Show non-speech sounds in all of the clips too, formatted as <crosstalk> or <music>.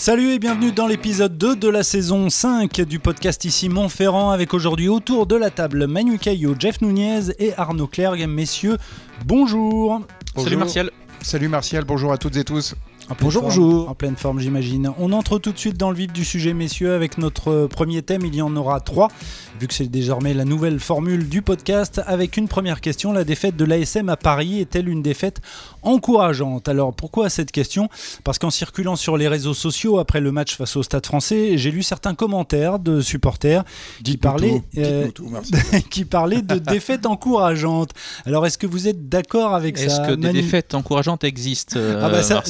Salut et bienvenue dans l'épisode 2 de la saison 5 du podcast ici Montferrand avec aujourd'hui autour de la table Manu Caillot, Jeff Nunez et Arnaud Clergue. Messieurs, bonjour. Salut Martial. Salut Martial, bonjour à toutes et tous. Bonjour, bonjour. En pleine forme, j'imagine. On entre tout de suite dans le vif du sujet, messieurs, avec notre premier thème. Il y en aura trois vu que c'est désormais la nouvelle formule du podcast, avec une première question. La défaite de l'ASM à Paris est-elle une défaite encourageante? Alors pourquoi cette question? Parce qu'en circulant sur les réseaux sociaux après le match face au Stade français, j'ai lu certains commentaires de supporters qui parlaient, euh, <laughs> qui parlaient de défaite encourageante. Alors est-ce que vous êtes d'accord avec ça Est-ce que des défaites encourageantes existent, euh, ah bah ça,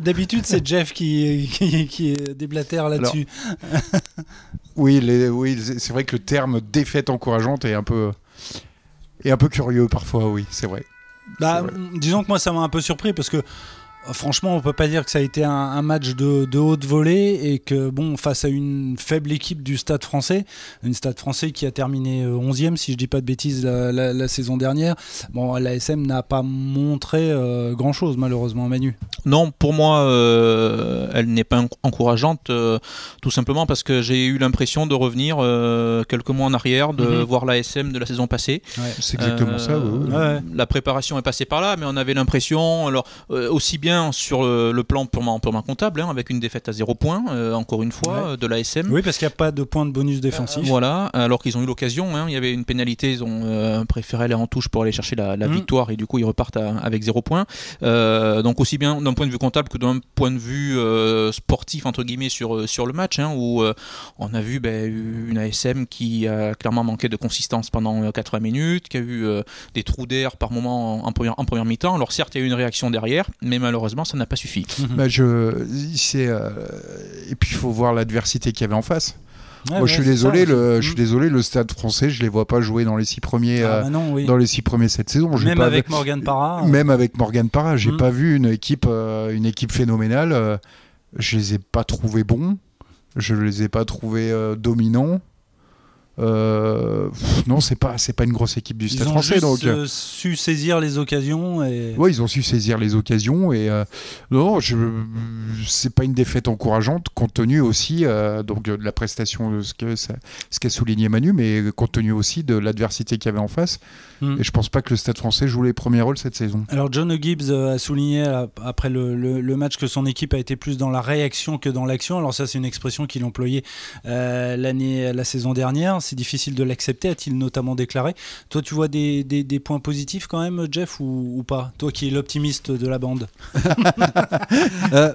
D'habitude, c'est <laughs> Jeff qui, qui, qui déblatère là-dessus. <laughs> Oui, oui c'est vrai que le terme défaite encourageante est un peu, est un peu curieux parfois, oui, c'est vrai. Bah, disons que moi ça m'a un peu surpris parce que franchement, on peut pas dire que ça a été un, match de, haute volée et que, bon, face à une faible équipe du Stade français, une Stade français qui a terminé 11e, euh, si je dis pas de bêtises, la, saison dernière, bon, l'ASM n'a pas montré euh, grand chose, malheureusement, Manu. Non, pour moi, euh, elle n'est pas encourageante, tout simplement parce que j'ai eu l'impression de revenir quelques mois en arrière, de mhm. voir l'ASM de la saison passée. C'est exactement ça. La préparation est passée par là, mais on avait l'impression, alors aussi bien sur le plan purement, purement comptable, hein, avec une défaite à 0 points, euh, encore une fois, de l'ASM. Oui, parce qu'il n'y a pas de point de bonus défensif. voilà, alors qu'ils ont eu l'occasion, hein. il y avait une pénalité, ils ont euh, préféré aller en touche pour aller chercher la, mmh. victoire et du coup ils repartent avec 0 points. Euh, donc aussi bien d'un point de vue comptable que d'un point de vue sportif, entre guillemets, sur, sur le match, hein, où on a vu ben, une ASM qui a clairement manqué de consistance pendant 80 minutes, qui a eu des trous d'air par moment en, première, en première mi-temps. Alors certes, il y a eu une réaction derrière, mais malheureusement, ça n'a pas suffi. Mhm. Bah, je, euh, et puis il faut voir l'adversité qu'il y avait en face. Moi, je suis désolé, le, je suis mhm. désolé, le Stade Français, je les vois pas jouer dans les six premiers, ah, euh, bah dans les six premiers cette saison. Même avec Morgan Parra. Euh. Même avec Morgan Parra, j'ai mhm. pas vu une équipe, une équipe phénoménale. je les ai pas trouvés bons, je les ai pas trouvés dominants. Euh, non, c'est pas c'est pas une grosse équipe du Stade ils ont Français. donc euh, su saisir les occasions et. Ouais, ils ont su saisir les occasions et euh, non, je c'est pas une défaite encourageante compte tenu aussi donc de la prestation de ce que ce qu'a souligné Manu, mais compte tenu aussi de l'adversité qu'il y avait en face. Hmm. Et je pense pas que le Stade Français joue les premiers rôles cette saison. Alors John Gibbs a souligné après le, le, match que son équipe a été plus dans la réaction que dans l'action. Alors ça, c'est une expression qu'il employait l'année la saison dernière c'est difficile de l'accepter, a-t-il notamment déclaré. Toi, tu vois des, des, points positifs quand même, Jeff, ou, ou pas? Toi qui es l'optimiste de la bande. <laughs> <laughs> euh,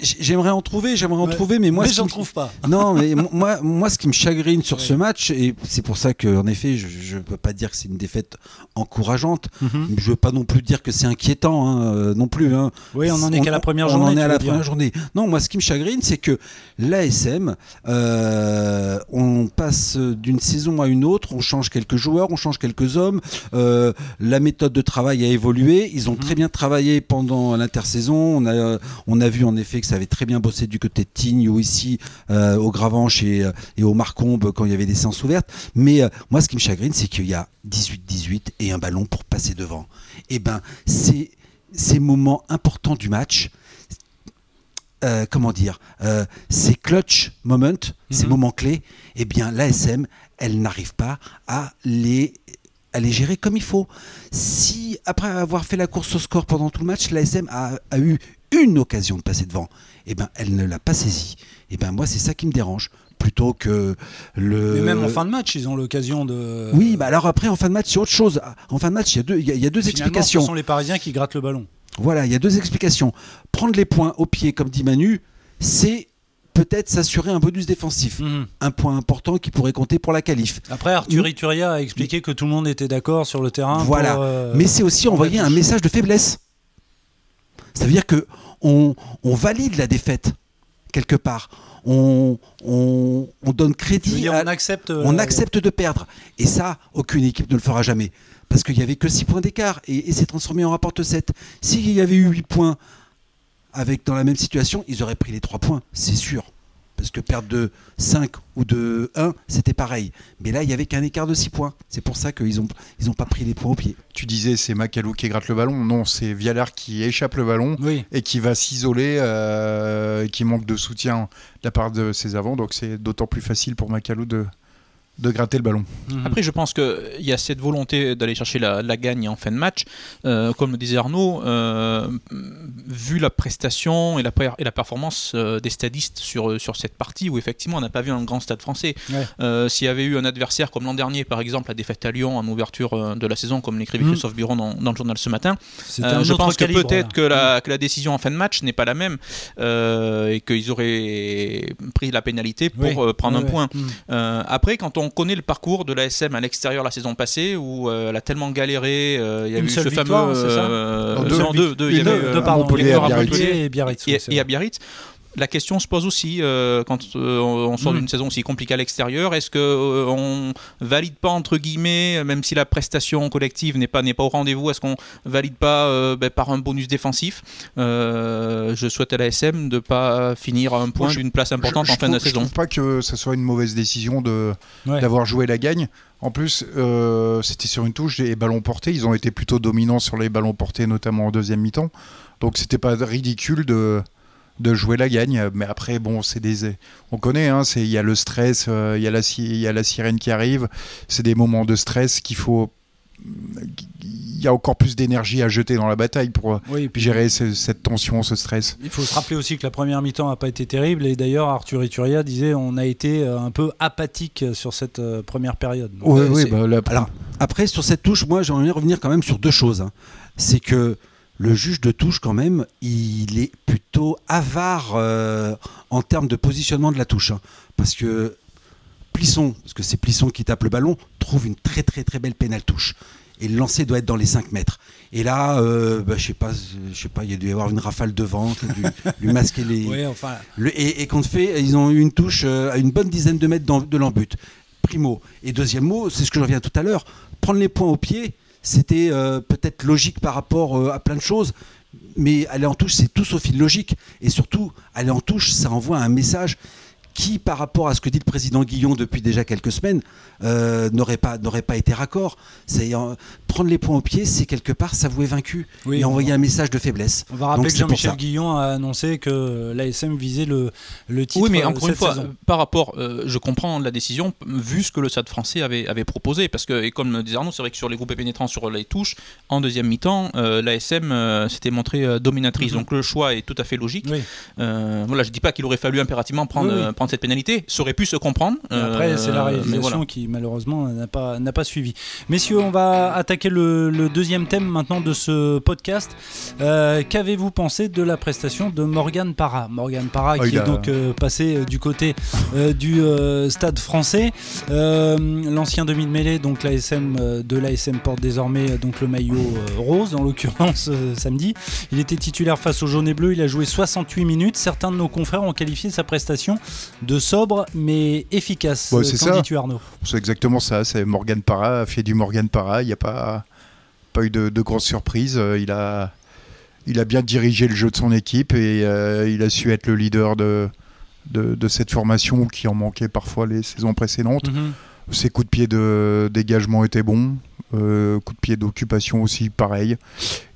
J'aimerais en trouver, j'aimerais en trouver, mais moi, mais j'en trouve pas. <laughs> Non, mais moi, moi, ce qui me chagrine sur ce match, et c'est pour ça qu'en effet, je, ne peux pas dire que c'est une défaite encourageante. Je mhm. ne Je veux pas non plus dire que c'est inquiétant, hein, euh, non plus. Hein. Oui, on en est qu'à la première journée. On en est à la première journée. Non, moi, ce qui me chagrine, c'est que l'ASM, euh, on passe d'une saison à une autre, on change quelques joueurs, on change quelques hommes. Euh, la méthode de travail a évolué. Ils ont mhm. très bien travaillé pendant l'intersaison. On a, on a vu en effet que ça avait très bien bossé du côté de Tignes ou ici euh, au Gravanche et, euh, et, au Marcombe quand il y avait des séances ouvertes. Mais euh, moi, ce qui me chagrine, c'est qu'il y a 18-18 et un ballon pour passer devant. Et eh ben, c'est ces moments importants du match. comment dire, ces clutch moments, ces mhm. moments clés, eh bien l'ASM, elle n'arrive pas à les à les gérer comme il faut. Si, après avoir fait la course au score pendant tout le match, l'ASM a, a eu une occasion de passer devant, eh ben elle ne l'a pas saisie. Et eh ben moi c'est ça qui me dérange plutôt que le. Mais même en fin de match, ils ont l'occasion de. Oui, bah alors après en fin de match c'est autre chose. En fin de match il y a deux, il y a, deux explications. Ce sont les Parisiens qui grattent le ballon. Voilà, il y a deux explications. Prendre les points au pied, comme dit Manu, c'est peut-être s'assurer un bonus défensif. Mhm. Un point important qui pourrait compter pour la qualif. Après, Arthur Ituria a expliqué que tout le monde était d'accord sur le terrain. Voilà. Euh, Mais c'est aussi envoyer un message de faiblesse. Ça veut dire que on, valide la défaite quelque part. On, donne crédit. on, accepte, euh, on accepte de perdre. Et ça, aucune équipe ne le fera jamais. Parce qu'il n'y avait que 6 points d'écart et, c'est transformé en rapport 7. S'il y avait eu 8 points avec, dans la même situation, ils auraient pris les 3 points, c'est sûr parce que perdre de 5 ou de 1, c'était pareil. Mais là, il y avait qu'un écart de 6 points. C'est pour ça qu'ils n'ont ils ont pas pris les points au pied. Tu disais c'est Macalou qui gratte le ballon. Non, c'est Vialar qui échappe le ballon Oui. et qui va s'isoler, euh, qui manque de soutien de la part de ses avants. Donc c'est d'autant plus facile pour Macalou de, de gratter le ballon. Mhm. Après, je pense qu'il y a cette volonté d'aller chercher la, la gagne en fin de match. Euh, comme le disait Arnaud, euh, vu la prestation et la, per- et la performance euh, des stadistes sur, sur cette partie, où effectivement on n'a pas vu un grand stade français, Ouais. Euh, s'il y avait eu un adversaire comme l'an dernier, par exemple, la défaite à Lyon en ouverture de la saison, comme l'écrivait Mhm. Christophe Buron dans, dans le journal ce matin, euh, je pense que peut-être que la, que la décision en fin de match n'est pas la même euh, et qu'ils auraient pris la pénalité pour Oui. euh, prendre un ouais. point. Mhm. Euh, après, quand on connaît le parcours de l'ASM à l'extérieur la saison passée, où euh, elle a tellement galéré, euh, il y a Une eu seule ce victoire, fameux. c'est ça euh, Non, deux. non, deux, deux, il y Une, avait, deux, euh, Deux, pardon, Montpellier, Victor à. Montpellier et Biarritz. oui, et, c'est et à. Biarritz. La question se pose aussi euh, quand euh, on sort Mm. d'une saison aussi compliquée à l'extérieur. Est-ce que euh, on valide pas entre guillemets, même si la prestation collective n'est pas n'est pas au rendez-vous, est-ce qu'on valide pas euh, ben, par un bonus défensif? Euh, Je souhaite à l'ASM de pas finir à un point d'une place importante je, en fin de trouve, je saison. trouve pas que ce soit une mauvaise décision de Ouais. d'avoir joué la gagne. En plus, euh, c'était sur une touche des ballons portés. Ils ont été plutôt dominants sur les ballons portés, notamment en deuxième mi-temps. Donc c'était pas ridicule de de jouer la gagne. Mais après, bon, c'est des, on connaît, hein, c'est il y a le stress, euh, il y a la si- il y a la sirène qui arrive. C'est des moments de stress qu'il faut. Il y a encore plus d'énergie à jeter dans la bataille pour Oui, puis gérer ce- cette tension, ce stress. Il faut se rappeler aussi que la première mi-temps n'a pas été terrible et d'ailleurs Arthur Ituria disait on a été euh, un peu apathique sur cette euh, première période. Donc, Oui, euh, oui, c'est- bah, la- Alors, après, sur cette touche, moi, j'aimerais revenir quand même sur deux choses. hein. C'est que le juge de touche, quand même, il est plutôt avare euh, en termes de positionnement de la touche. hein. Parce que Plisson, parce que c'est Plisson qui tape le ballon, trouve une très très très belle pénale touche. Et le lancer doit être dans les 5 mètres. Et là, euh, bah, je sais pas, je sais pas, il y a dû y avoir une rafale de vent qui a dû lui masquer les, <laughs> Ouais, enfin, le- et, et qu'on fait, ils ont eu une touche euh, à une bonne dizaine de mètres dans- de l'embut. Primo. Et deuxième mot, c'est ce que je reviens tout à l'heure. Prendre les points au pied, c'était euh, peut-être logique par rapport euh, à plein de choses, mais aller en touche, c'est tout sauf illogique. Et surtout, aller en touche, ça envoie un message qui, par rapport à ce que dit le président Guillon depuis déjà quelques semaines, euh, n'aurait pas, été raccord. Prendre les points au pied, c'est quelque part s'avouer vaincu Oui, et envoyer va- un message de faiblesse. on va rappeler Donc, que Jean-Michel. Guillon a annoncé que l'ASM visait le, le titre Oui, mais euh, encore une fois, saison. euh, par rapport, euh, je comprends la décision, vu ce que le Stade français avait, avait proposé, parce que, et comme le disait Arnaud, c'est vrai que sur les groupes pénétrants sur les touches, en deuxième mi-temps, euh, l'ASM euh, s'était montrée euh, dominatrice. Mhm. Donc le choix est tout à fait logique. Oui. Euh, voilà, je dis pas qu'il aurait fallu impérativement prendre, Oui, oui. euh, prendre cette pénalité, ça aurait pu se comprendre. Et après, c'est la réalisation voilà. qui malheureusement n'a pas, n'a pas suivi. Messieurs, on va attaquer le, le deuxième thème maintenant de ce podcast. Euh, Qu'avez-vous pensé de la prestation de Morgan Parra? Morgan Parra Oh, qui est donc euh, passé euh, du côté du stade français. L'ancien demi de mêlée, donc l'ASM de l'ASM porte désormais donc le maillot rose en l'occurrence samedi. Il était titulaire face au jaune et bleu, il a joué 68 minutes. Certains de nos confrères ont qualifié sa prestation de sobre mais efficace. Ouais, c'est ça. C'est exactement ça. C'est Morgan Parra a fait du Morgan Parra. Il n'y a pas, pas eu de, de grosses surprises. Euh, Il a, il a bien dirigé le jeu de son équipe et euh, il a su être le leader de, de, de cette formation qui en manquait parfois les saisons précédentes. Ses coups de pied de dégagement étaient bons. Euh, coups de pied d'occupation aussi, pareil.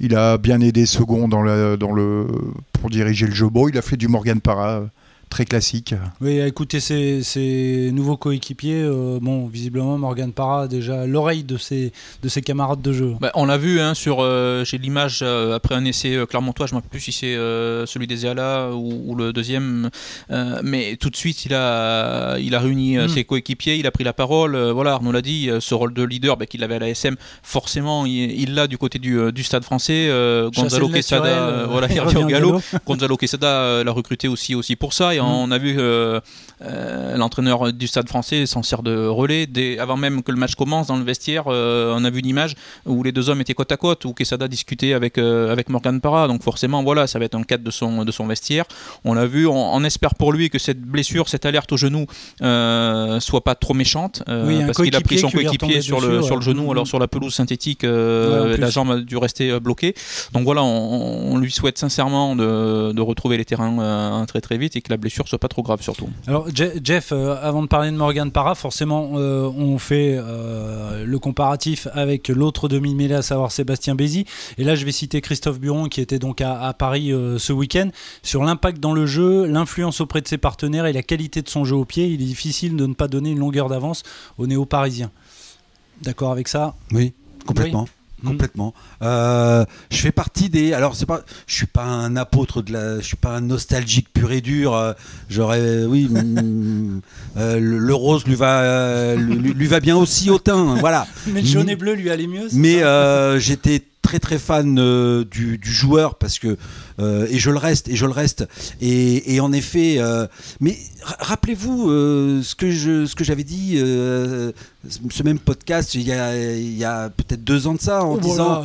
Il a bien aidé Second dans la, dans le, pour diriger le jeu. Bon, il a fait du Morgan Parra euh, très classique. Oui, ses, ses nouveaux coéquipiers, euh, bon, visiblement Morgan Parra a déjà l'oreille de ses, de ses camarades de jeu. Bah, on l'a vu hein, sur. euh, J'ai l'image euh, après un essai euh, clermontois, je ne me rappelle plus si c'est euh, celui des Eala ou, ou le deuxième, euh, mais tout de suite il a, il a réuni euh, Mm. ses coéquipiers, il a pris la parole. euh, voilà, Arnaud l'a dit, euh, ce rôle de leader bah, qu'il avait à la SM, forcément il l'a du côté du, du stade français. euh, Gonzalo Quesada, voilà. <laughs> Gonzalo Quesada euh, l'a recruté aussi, aussi pour ça, on a vu euh, euh, l'entraîneur du stade français s'en sert de relais. Dès, avant même que le match commence dans le vestiaire, euh, on a vu une image où les deux hommes étaient côte à côte, où Quesada discutait avec, avec Morgan Parra. Donc forcément, voilà, ça va être dans le cadre de son, de son vestiaire. On l'a vu, on, on espère pour lui que cette blessure, cette alerte au genou, soit pas trop méchante, Oui, parce qu'il a pris son coéquipier sur le, sur le genou, Mhm. alors sur la pelouse synthétique, Ouais, la jambe a dû rester bloquée. Donc voilà, on, on lui souhaite sincèrement de, de retrouver les terrains très très vite et que la blessure soit pas trop grave surtout. Alors Jeff, avant de parler de Morgan Parra, forcément on fait le comparatif avec l'autre demi-mêlée, à savoir Sébastien Bézi. Et là je vais citer Christophe Buron qui était donc à, Paris ce week-end. Sur l'impact dans le jeu, l'influence auprès de ses partenaires et la qualité de son jeu au pied, il est difficile de ne pas donner une longueur d'avance aux néo-parisiens. D'accord avec ça? Oui, complètement. Complètement. Euh, je fais partie des. Alors c'est pas. Je suis pas un apôtre de la. Je suis pas un nostalgique pur et dur. Euh, j'aurais. Oui. <laughs> Euh, le, rose lui va. Lui, va bien aussi au teint. Voilà. <laughs> Mais le jaune et bleu lui allait mieux. Mais j'étais très très fan du, joueur parce que et je le reste et je le reste. Et, et en effet mais rappelez-vous ce que je ce que j'avais dit ce même podcast il y a, peut-être deux ans de ça en oh, disant,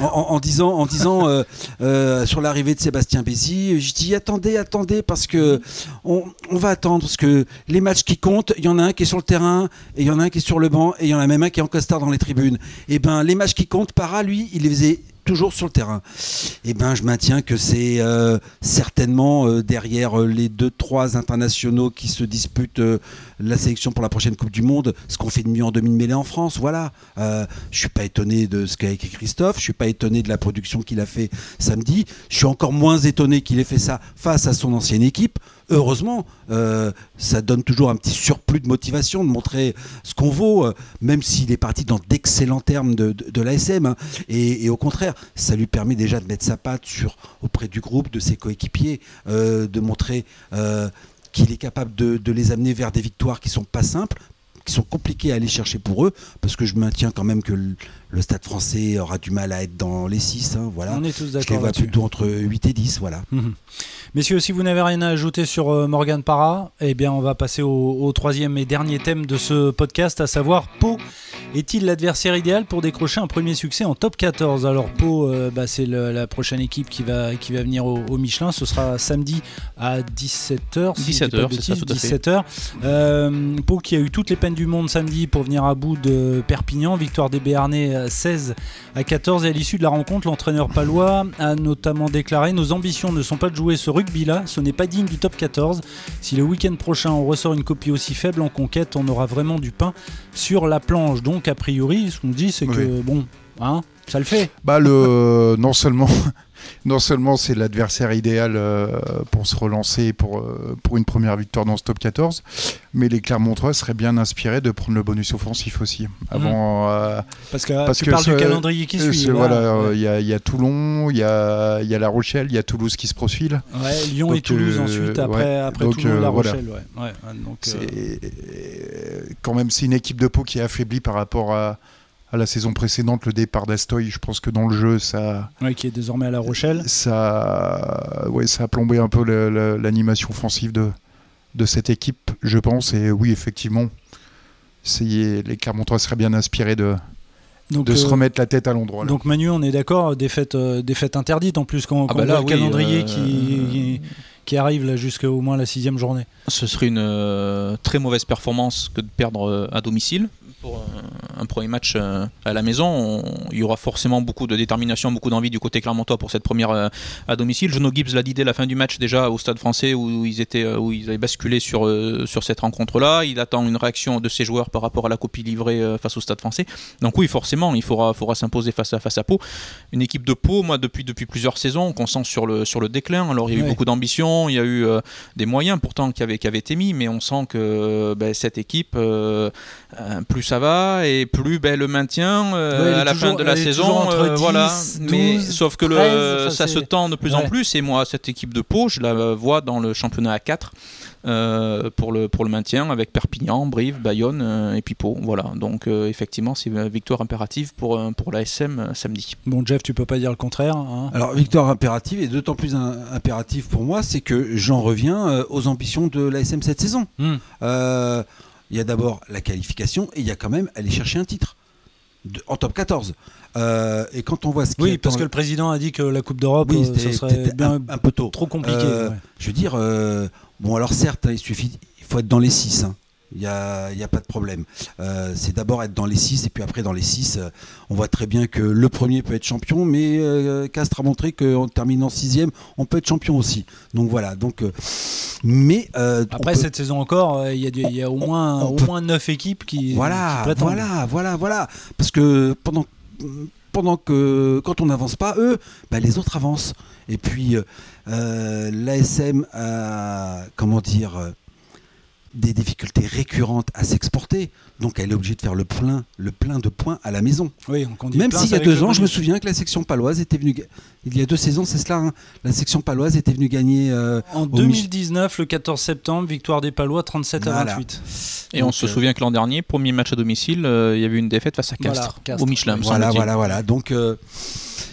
en, disant en disant euh, euh, sur l'arrivée de Sébastien Bézi je dis attendez attendez parce que on, va attendre parce que les matchs qui comptent il y en a un qui est sur le terrain et il y en a un qui est sur le banc et il y en a même un qui est en costard dans les tribunes. Et eh ben les matchs qui comptent para lui il les toujours sur le terrain. Eh ben, je maintiens que c'est euh, certainement euh, derrière euh, les deux trois internationaux qui se disputent la sélection pour la prochaine Coupe du Monde, ce qu'on fait de mieux en demi-mêlée en France. Voilà. je suis pas étonné de ce qu'a écrit Christophe. Je suis pas étonné de la production qu'il a fait samedi. Je suis encore moins étonné qu'il ait fait ça face à son ancienne équipe heureusement, euh, ça donne toujours un petit surplus de motivation de montrer ce qu'on vaut, euh, même s'il est parti dans d'excellents termes de, de, l'ASM. Hein. Et, au contraire, ça lui permet déjà de mettre sa patte sur, auprès du groupe, de ses coéquipiers, euh, de montrer qu'il est capable de, de, les amener vers des victoires qui sont pas simples, qui sont compliquées à aller chercher pour eux, parce que je maintiens quand même que le, Stade français aura du mal à être dans les 6. Hein, voilà. On est tous d'accord. Je les vois plutôt entre 8 et 10. Voilà. Mhm. Messieurs, si vous n'avez rien à ajouter sur euh, Morgan Parra, eh bien, on va passer au, troisième et dernier thème de ce podcast, à savoir Pau. Est-il l'adversaire idéal pour décrocher un premier succès en top 14 Alors Pau, euh, bah, c'est la prochaine équipe qui va, qui va venir au, Michelin. Ce sera samedi à 17h. 17h, c'est ça, tout à 17h. Euh, Pau qui a eu toutes les peines du monde samedi pour venir à bout de Perpignan. Victoire des Béarnais 16 à 14. Et à l'issue de la rencontre, l'entraîneur palois a notamment déclaré Nos ambitions ne sont pas de jouer ce rugby-là, ce n'est pas digne du top 14. Si le week-end prochain on ressort une copie aussi faible en conquête, on aura vraiment du pain sur la planche. Donc, a priori, ce qu'on dit, c'est que bon, hein, ça le fait. Bah, le, <laughs> non seulement non seulement c'est l'adversaire idéal euh, pour se relancer pour, euh, pour une première victoire dans ce top 14, mais les Clermontois seraient bien inspirés de prendre le bonus offensif aussi. Avant, mmh. euh, parce que parce tu que parles du calendrier qui suit. Voilà, il y, a, y, a Toulon, il y a, y a La Rochelle, il y a Toulouse qui se profile. Ouais, Lyon et Toulouse ensuite, après, après Toulon, La Rochelle. Ouais. Quand même c'est une équipe de Pau qui est affaiblie par rapport à à la saison précédente, le départ d'Astoy, je pense que dans le jeu, ça. Oui, qui est désormais à La Rochelle. Ça, ouais, ça a plombé un peu l'animation offensive de, de cette équipe, je pense. Et oui, effectivement, les Clermontois seraient bien inspirés de, de se euh, remettre la tête à l'endroit. Donc Manu, on est d'accord, des fêtes, euh, des fêtes interdites en plus quand, ah bah le calendrier euh, qui, qui arrive là jusqu'à au moins la sixième journée. Ce serait une très mauvaise performance que de perdre à domicile pour un, premier match euh, à la maison, il y aura forcément beaucoup de détermination, beaucoup d'envie du côté clermontois pour cette première euh, à domicile. Jono Gibbs l'a dit dès la fin du match déjà au Stade Français où ils étaient euh, où ils avaient basculé sur sur cette rencontre-là. Il attend une réaction de ses joueurs par rapport à la copie livrée face au Stade Français. Donc oui, forcément, il faudra faudra s'imposer face à face à Pau. Une équipe de Pau, moi depuis depuis plusieurs saisons, qu'on sent sur le sur le déclin. Alors il y a eu beaucoup d'ambition, il y a eu des moyens pourtant qui avaient qui avaient été mis, mais on sent que ben, cette équipe plus ça va et plus ben, le maintien euh, à la fin de la saison. Euh, voilà. Mais sauf que le, ça se tend de plus en plus. Et moi, cette équipe de Pau, je la vois dans le championnat A4. Euh, pour, le, pour le maintien avec Perpignan, Brive, Bayonne et Pau. Voilà. Donc effectivement, c'est une victoire impérative pour, pour l'ASM samedi. Bon, Jeff, tu peux pas dire le contraire. Hein? Alors, victoire impérative, et d'autant plus impérative pour moi, c'est que j'en reviens aux ambitions de l'ASM cette saison. Hmm il y a d'abord la qualification et il y a quand même aller chercher un titre en top 14. Euh, et quand on voit ce qui Oui, parce que le président a dit que la Coupe d'Europe, oui, euh, serait bien un, peu tôt. Trop compliqué. Euh, je veux dire, bon, alors certes, hein, il suffit, il faut être dans les 6. Hein. Il n'y a, a, pas de problème. Euh, c'est d'abord être dans les 6 et puis après dans les 6, euh, on voit très bien que le premier peut être champion, mais euh, Castres a montré qu'en terminant sixième, on peut être champion aussi. Donc voilà. Donc, mais après cette saison encore, il y, y, a au moins, au moins 9 équipes qui. Voilà, voilà, voilà, voilà. Parce que pendant pendant que quand on n'avance pas, eux, bah, les autres avancent. Et puis l'ASM a, comment dire, des difficultés récurrentes à s'exporter. Donc elle est obligée de faire le plein, le plein de points à la maison. Oui, Même s'il y a deux ans, je me souviens que la section paloise était venue. Il y a deux saisons, c'est cela. Hein. la section paloise était venue gagner. Euh, en 2019, le 14 septembre, victoire des Palois 37 à 28. Et on se euh, souvient que l'an dernier, premier match à domicile, euh, il y avait une défaite face à Castres, au Michelin. Voilà, voilà, voilà. Donc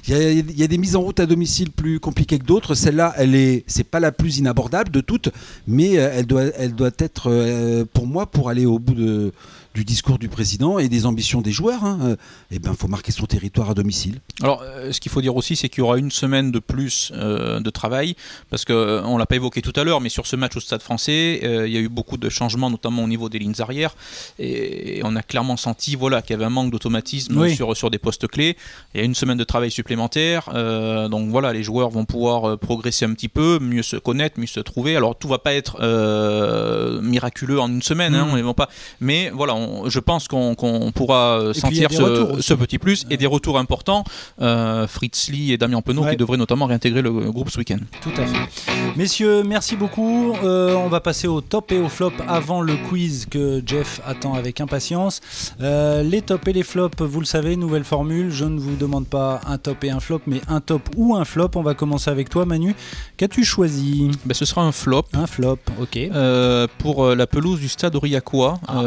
il y, a des mises en route à domicile plus compliquées que d'autres. Celle-là, elle est, c'est pas la plus inabordable de toutes, mais doit, elle doit être pour moi pour aller au bout de du discours du président et des ambitions des joueurs, il hein, euh, eh ben, faut marquer son territoire à domicile. Alors, euh, ce qu'il faut dire aussi, c'est qu'il y aura une semaine de plus euh, de travail, parce qu'on on l'a pas évoqué tout à l'heure, mais sur ce match au Stade français, il y a eu beaucoup de changements, notamment au niveau des lignes arrières, et, on a clairement senti voilà, qu'il y avait un manque d'automatisme sur, sur des postes clés. Il y a une semaine de travail supplémentaire, donc voilà, les joueurs vont pouvoir progresser un petit peu, mieux se connaître, mieux se trouver. Alors, tout va pas être miraculeux en une semaine, hein, mmh. vont pas, mais voilà, on, je pense qu'on pourra euh, sentir ce, petit plus et des retours importants. Euh, Fritz Lee et Damien Penaud qui devraient notamment réintégrer le groupe ce week-end. Tout à fait. Messieurs, merci beaucoup. Euh, on va passer au top et au flop avant le quiz que Jeff attend avec impatience. les tops et les flops, vous le savez, nouvelle formule. Je ne vous demande pas un top et un flop, mais un top ou un flop. On va commencer avec toi, Manu. Qu'as-tu choisi ben, Ce sera un flop. Un flop, ok. pour la pelouse du stade Aurillacois. Ah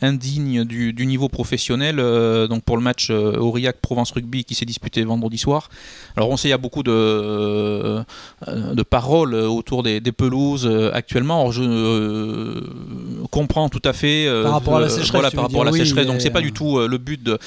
indigne du, niveau professionnel. Euh, donc pour le match euh, Aurillac Provence Rugby qui s'est disputé vendredi soir. Alors on sait il y a beaucoup de, euh, de paroles autour des, pelouses actuellement. je comprends tout à fait par rapport à la sécheresse. par rapport à la sécheresse. Donc c'est pas du tout le but. De,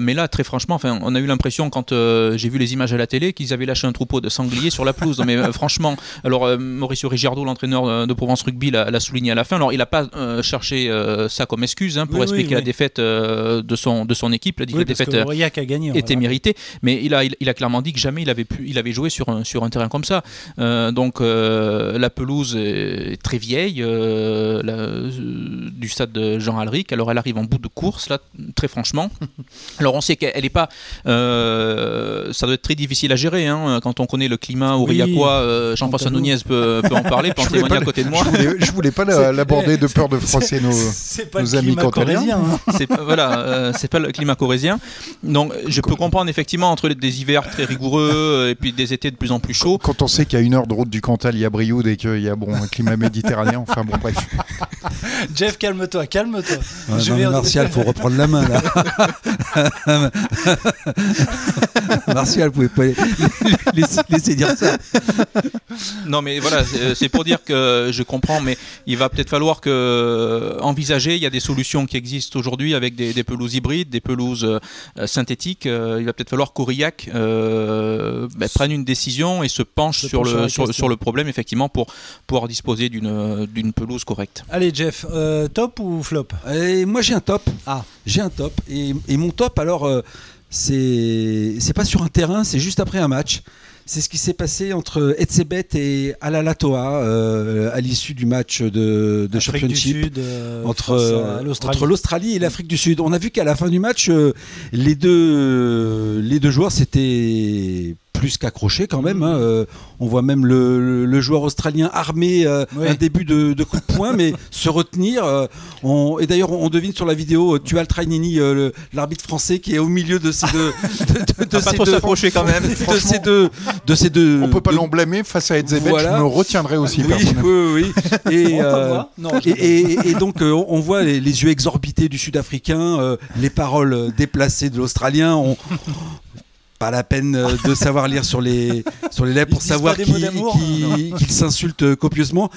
mais là très franchement, enfin on a eu l'impression quand j'ai vu les images à la télé qu'ils avaient lâché un troupeau de sangliers sur la pelouse. mais franchement, alors Mauricio Rigiardo, l'entraîneur de Provence Rugby, l'a souligné à la fin. Alors il n'a pas cherché ça comme excuse Hein, pour expliquer la défaite euh, de, son, de son équipe. Il a dit que la défaite euh, a gagné, était méritée, mais il a, il, a clairement dit que jamais il avait, pu, il avait joué sur un, sur un terrain comme ça. Euh, donc la pelouse est très vieille du stade de Jean Alric. Alors elle arrive en bout de course, là, très franchement. <laughs> Alors on sait qu'elle n'est pas. ça doit être très difficile à gérer hein, quand on connaît le climat aurillacois. Jean-François Nunez peut, peut, en parler, <laughs> peut en témoigner à côté de moi. Je voulais, je voulais pas <laughs> l'aborder de peur de froisser nos, nos amis corésien. Hein. C'est pas, voilà, euh, c'est pas le climat corésien. Donc, je peux comprendre effectivement entre des hivers très rigoureux euh, et puis des étés de plus en plus chauds. Quand on sait qu'à une heure de route du Cantal, il y a Brioude et qu'il y a bon, un climat méditerranéen, enfin bon, bref. <laughs> Jeff, calme-toi, calme-toi. je vais Martial, faut reprendre la main là. <laughs> Martial, vous pouvez pas laisser, dire ça. Non, mais voilà, c'est pour dire que je comprends, mais il va peut-être falloir que envisager. Il y a des solutions qui existent aujourd'hui avec des, pelouses hybrides, des pelouses euh, synthétiques. Euh, il va peut-être falloir qu'Aurillac euh, ben, prenne une décision et se penche sur le, sur, le problème, effectivement, pour pouvoir disposer d'une pelouse correcte. Allez, Jeff, top ou flop? Et Moi, j'ai un top. Ah. J'ai un top. Et, et mon top, alors, c'est pas sur un terrain, c'est juste après un match. C'est ce qui s'est passé entre Etzebet et Alalatoa euh, à l'issue du match de, de championship euh, entre, entre l'Australie et l'Afrique du Sud. On a vu qu'à la fin du match, euh, les, deux, les deux joueurs s'étaient plus qu'accroché quand même. Hein. Euh, on voit même le, joueur australien armé euh, un début de, coup de poing, mais <laughs> se retenir. Euh, et d'ailleurs, on, devine sur la vidéo tu as le Trainini, l'arbitre français, qui est au milieu de ces deux. De, de, <laughs> pas trop s'approcher quand même. <laughs> De ces deux, de ces deux. On peut pas l'en blâmer face à Edzebet. Je me retiendrai aussi. Oui, oui, oui. Et, et, donc, on voit les, yeux exorbités du Sud-Africain, les paroles déplacées de l'Australien. On, pas la peine euh, de savoir lire sur les, sur les lèvres pour savoir qu'il s'insulte copieusement.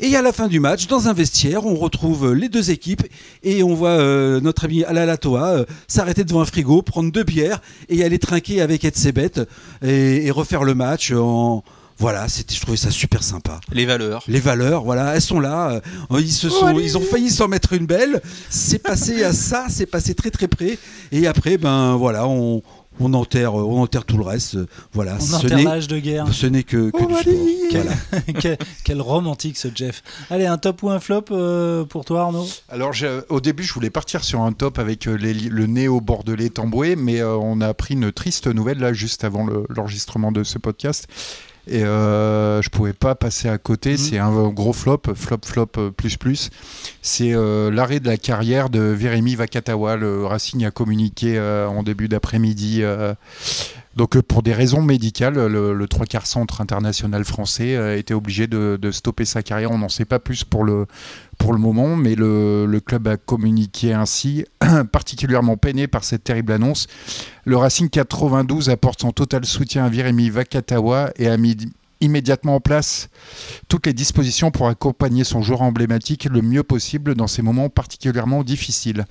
Et à la fin du match, dans un vestiaire, on retrouve les deux équipes et on voit euh, notre ami Alalatoa euh, s'arrêter devant un frigo, prendre deux bières et aller trinquer avec Etsebet et, et refaire le match en Voilà, c'était, je trouvais ça super sympa. Les valeurs. Les valeurs, voilà, elles sont là. Euh, Ils se sont, ils ont failli s'en mettre une belle. C'est passé à ça, c'est passé très très près. Et après, ben voilà, on, on enterre, on enterre tout le reste. Voilà, On ce l'âge de guerre. ce n'est que, que du sport. Voilà. <laughs> quel, quel romantique ce Jeff. Allez, un top ou un flop euh, pour toi Arnaud? Alors, au début, je voulais partir sur un top avec euh, les- le néo bordelais Tamboué, mais euh, on a appris une triste nouvelle là juste avant le- l'enregistrement de ce podcast. Et euh, je pouvais pas passer à côté. Mhm. C'est un gros flop, flop, flop euh, plus plus. C'est euh, l'arrêt de la carrière de Vérémy Vakatawa. Le Racing a communiqué euh, en début d'après-midi. donc pour des raisons médicales, le, le trois quarts centre international français était obligé de, de stopper sa carrière. On n'en sait pas plus pour le, pour le moment, mais le, le club a communiqué ainsi, <clears throat> particulièrement peiné par cette terrible annonce. Le Racing 92 apporte son total soutien à Viremi Vakatawa et a mis immédiatement en place toutes les dispositions pour accompagner son joueur emblématique le mieux possible dans ces moments particulièrement difficiles.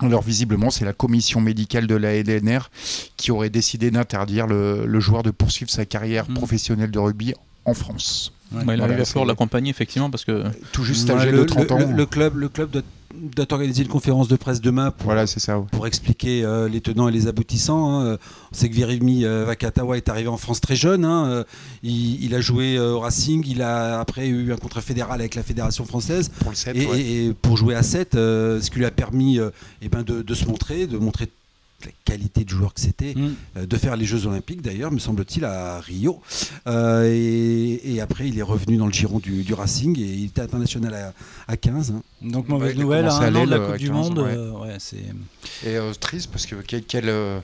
Alors visiblement, c'est la commission médicale de la LNR qui aurait décidé d'interdire le, le joueur de poursuivre sa carrière Mm. professionnelle de rugby en France. Ouais, il Voilà, arrive à l'accompagner effectivement parce que Tout juste âgé le, de 30 le- ans. le- le club, le club doit, doit organiser une conférence de presse demain pour, Voilà, c'est ça. ouais. pour expliquer euh, les tenants et les aboutissants. hein. On sait que Virimi euh, Vakatawa est arrivé en France très jeune. hein. Euh, Il, il a joué euh, au Racing, il a après eu un contrat fédéral avec la fédération française. Pour le 7, Et, et- et pour jouer à 7, euh, ce qui lui a permis eh ben de, de se montrer, de montrer la qualité de joueur que c'était, Mm. euh, de faire les Jeux Olympiques d'ailleurs, me semble-t-il, à Rio. Euh, et, et après, il est revenu dans le giron du, du Racing et il était international à, à 15. hein. Donc mauvaise Ouais, nouvelle, à commencé à un an de la l'aile, Coupe du 15, Monde. ouais. euh. Et euh, triste parce que quel, quel, euh,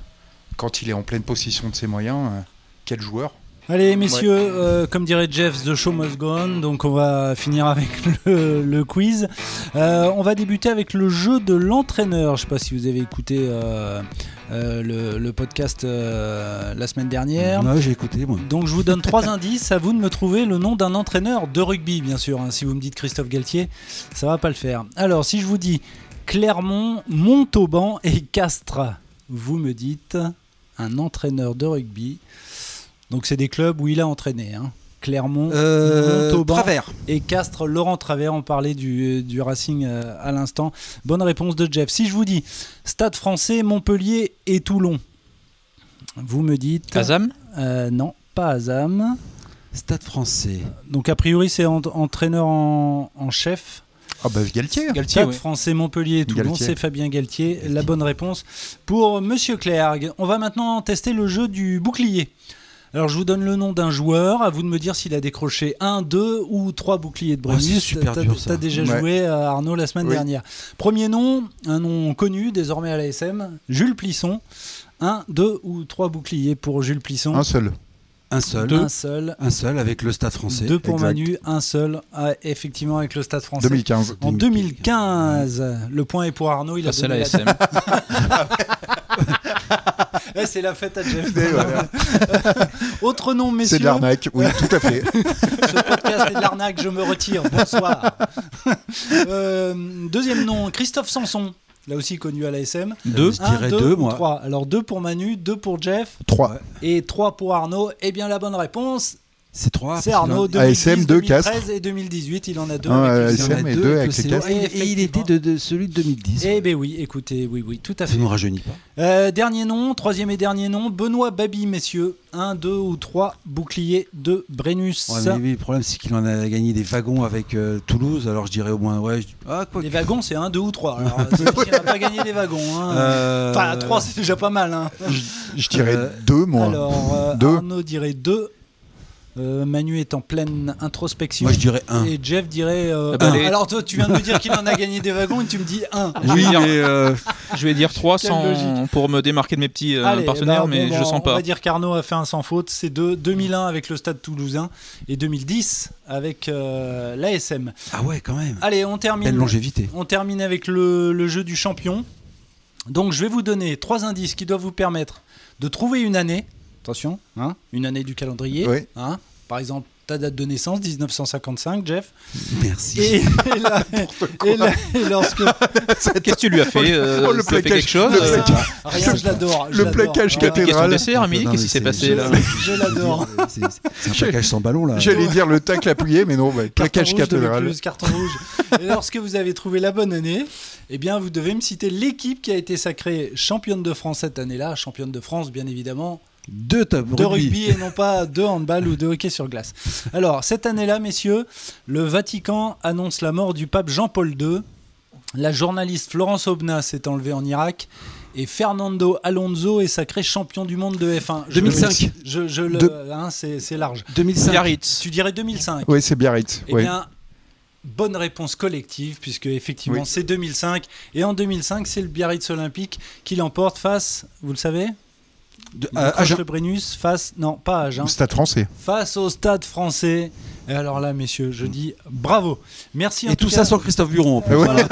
quand il est en pleine possession de ses moyens, euh, quel joueur Allez messieurs, euh, comme dirait Jeff, the show must go on, donc on va finir avec <laughs> le, le quiz. Euh, on va débuter avec le jeu de l'entraîneur. Je sais pas si vous avez écouté euh, euh, le, le podcast euh, la semaine dernière. Ouais, j'ai écouté moi. Donc je vous donne trois <laughs> indices, à vous de me trouver le nom d'un entraîneur de rugby, bien sûr. hein. Si vous me dites Christophe Galtier, ça va pas le faire. Alors si je vous dis Clermont, Montauban et Castres, vous me dites un entraîneur de rugby. Donc c'est des clubs où il a entraîné. hein. Clermont, Euh, Montauban Travers. et Castres. Laurent Travers, on parlait du, du Racing euh, à l'instant. Bonne réponse de Jeff. Si je vous dis Stade français, Montpellier et Toulon, vous me dites... Azam Euh, non, pas Azam. Stade français. Donc a priori c'est en- entraîneur en, en chef. Ah bah Galtier Galtier, Stade ouais. français Montpellier et Toulon, c'est Fabien Galtier. La bonne réponse pour Monsieur Clergue. On va maintenant tester le jeu du bouclier. Alors je vous donne le nom d'un joueur, à vous de me dire s'il a décroché un, deux ou trois boucliers de Brennus. c'est super T'as- dur, ça. T'as déjà Ouais. joué à Arnaud la semaine Oui. dernière. Premier nom, un nom connu désormais à l'ASM, Jules Plisson. Un, deux ou trois boucliers pour Jules Plisson. Un seul. Un seul. Un seul. Un seul avec le Stade français. Deux pour exact. Manu, un seul, ah, effectivement, avec le Stade français. 2015. En 2015, le point est pour Arnaud. Il a Ah, c'est donné la la- SM. <laughs> <laughs> <laughs> Eh, c'est la fête à Jeff. Voilà. <laughs> Autre nom, messieurs. C'est de l'arnaque, oui, tout à fait. <laughs> Ce podcast est de l'arnaque, je me retire. Bonsoir. Euh, deuxième nom, Christophe Sanson. Là aussi connu à l'ASM. Deux. Je dirais deux, deux, moi. Trois. Alors deux pour Manu, deux pour Jeff 3. et trois pour Arnaud. Eh bien la bonne réponse, C'est trois. c'est parce qu'il en- Arnaud. 2010, ASM, deux 2013 et 2018, il en a deux. Avec ASM CO. Il y en a et deux deux avec avec le les. Et, et il était de, de celui de 2010. Eh ben oui, écoutez, oui, oui, tout à Ça fait. ne nous rajeunit pas. Euh, dernier nom, troisième et dernier nom, Benoît Babi, messieurs. Un, deux ou trois boucliers de Brennus. Ouais, mais, oui, le problème, c'est qu'il en a gagné des wagons avec euh, Toulouse. Alors je dirais au moins. Ouais, je- ah, quoi Les que- wagons, c'est un, deux ou trois. Alors, <laughs> c'est- il n'a pas gagné des wagons. Hein. Euh, Enfin, trois, c'est déjà pas mal. Hein. Je dirais Euh, 2, moi. Alors, euh, Deux. Arnaud dirait deux. Euh, Manu est en pleine introspection. Moi, je dirais un. Et Jeff dirait. euh, Ah bah, un. les- Alors, toi, tu viens de me dire qu'il en a gagné des wagons et tu me dis un. <laughs> Je vais dire- euh, Je vais dire 3 Quelle sans- logique. pour me démarquer de mes petits euh, Allez, partenaires, bah, mais bon, je bah, sens On pas. va dire qu'Arnaud a fait un sans faute. C'est deux. 2001 avec le Stade Toulousain et 2010 avec euh, l'ASM. Ah ouais, quand même. Allez, on termine. Belle longévité. On termine avec le, le jeu du champion. Donc je vais vous donner trois indices qui doivent vous permettre de trouver une année. Attention, hein, une année du calendrier. Oui. hein. par exemple, ta date de naissance, 1955, Jeff. Merci. Et, et là- <laughs> et là- et lorsque. <laughs> Qu'est-ce que tu lui as fait euh, Oh, le fait plaquage, quelque chose le euh, plaquage. Rien, je l'adore. le plaquage Ah, dessert, à midi, qu'est-ce qui s'est c'est- passé là Je l'adore. C'est c'est un plaquage sans ballon là. J'allais dire le tacle appuyé, mais non, bah, plaquage rouge de cathédral. Vaucluse, carton rouge. Et lorsque vous avez trouvé la bonne année, eh bien, vous devez me citer l'équipe qui a été sacrée championne de France cette année-là, championne de France, bien évidemment, Deux top de rugby et non pas de handball ou de hockey sur glace. Alors, cette année-là, messieurs, le Vatican annonce la mort du pape Jean-Paul II. La journaliste Florence Obna s'est enlevée en Irak. Et Fernando Alonso est sacré champion du monde de F1. Je- 2005. Je, je le, De- hein, c'est large. 2005. Biarritz. Tu dirais 2005. Oui, c'est Biarritz. Eh bien, bonne réponse collective, puisque effectivement Oui. c'est 2005. Et en 2005, c'est le Biarritz Olympique qui l'emporte face, vous le savez? De- accroche Agen. le Brennus face, non pas à Agen, Stade français. face au Stade français. Et alors là, messieurs, je dis bravo. Merci en Et tout cas. ça sans Christophe Buron, Ouais. Voilà,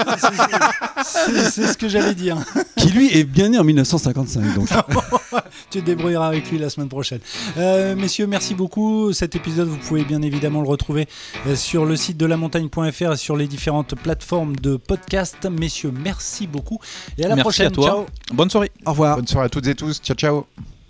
c'est ce que j'allais dire. qui lui est bien né en 1955. Donc. <laughs> <laughs> tu te débrouilleras avec lui la semaine prochaine. Euh, messieurs, merci beaucoup. Cet épisode, vous pouvez bien évidemment le retrouver euh, sur le site de lamontagne.fr et sur les différentes plateformes de podcast. Messieurs, merci beaucoup. Et à la Merci prochaine. à toi. Ciao. Bonne soirée. Au revoir. Bonne soirée à toutes et tous. Ciao, ciao.